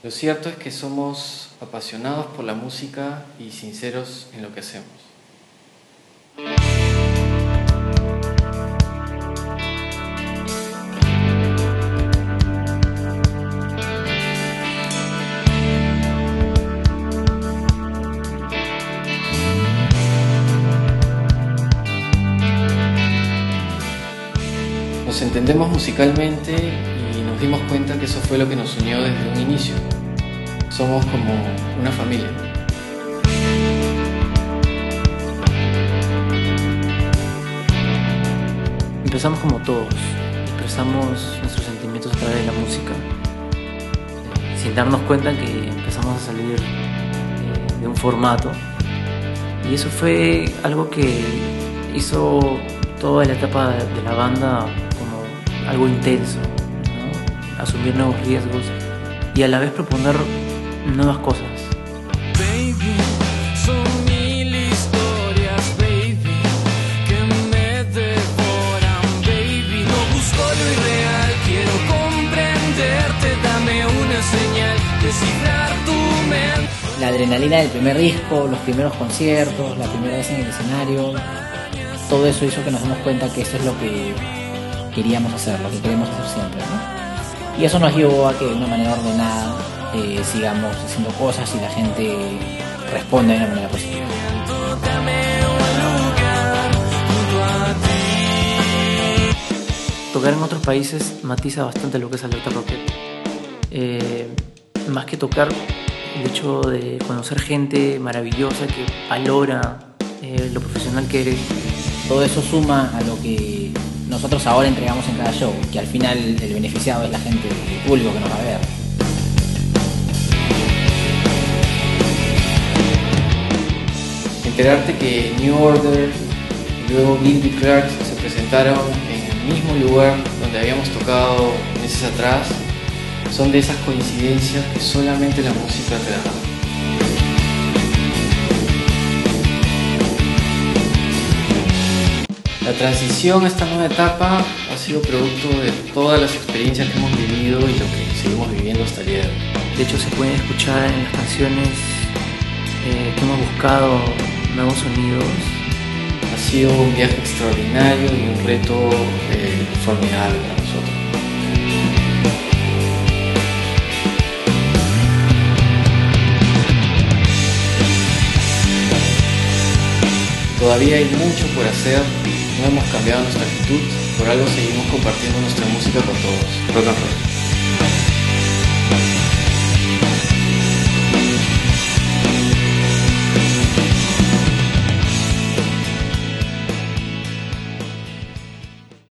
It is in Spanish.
Lo cierto es que somos apasionados por la música y sinceros en lo que hacemos. Nos entendemos musicalmente nos dimos cuenta que eso fue lo que nos unió desde un inicio. Somos como una familia. Empezamos como todos, expresamos nuestros sentimientos a través de la música, sin darnos cuenta que empezamos a salir eh, de un formato. Y eso fue algo que hizo toda la etapa de la banda como algo intenso. Asumir nuevos riesgos y a la vez proponer nuevas cosas. Baby, son mil historias, baby, que me devoran, baby. No busco lo irreal, quiero comprenderte, dame una señal, descifrar tu mente. La adrenalina del primer disco, los primeros conciertos, la primera vez en el escenario, todo eso hizo que nos demos cuenta que esto es lo que queríamos hacer, lo que queremos hacer siempre, ¿no? Y eso nos llevó a que de una manera ordenada eh, sigamos haciendo cosas y la gente responda de una manera positiva. Tocar en otros países matiza bastante lo que es Alerta Rocket. Eh, más que tocar, el hecho de conocer gente maravillosa que valora eh, lo profesional que eres, Todo eso suma a lo que nosotros ahora entregamos en cada show, que al final el beneficiado es la gente, el público que nos va a ver. Enterarte que New Order y luego Gilby Clark se presentaron en el mismo lugar donde habíamos tocado meses atrás son de esas coincidencias que solamente la música te da. La transición a esta nueva etapa ha sido producto de todas las experiencias que hemos vivido y lo que seguimos viviendo hasta el día de hoy. de hecho se pueden escuchar en las canciones eh, que hemos buscado nuevos sonidos. Ha sido un viaje extraordinario y un reto eh, formidable para nosotros. Todavía hay mucho por hacer, no hemos cambiado nuestra actitud, por algo seguimos compartiendo nuestra música con todos. Rock and roll.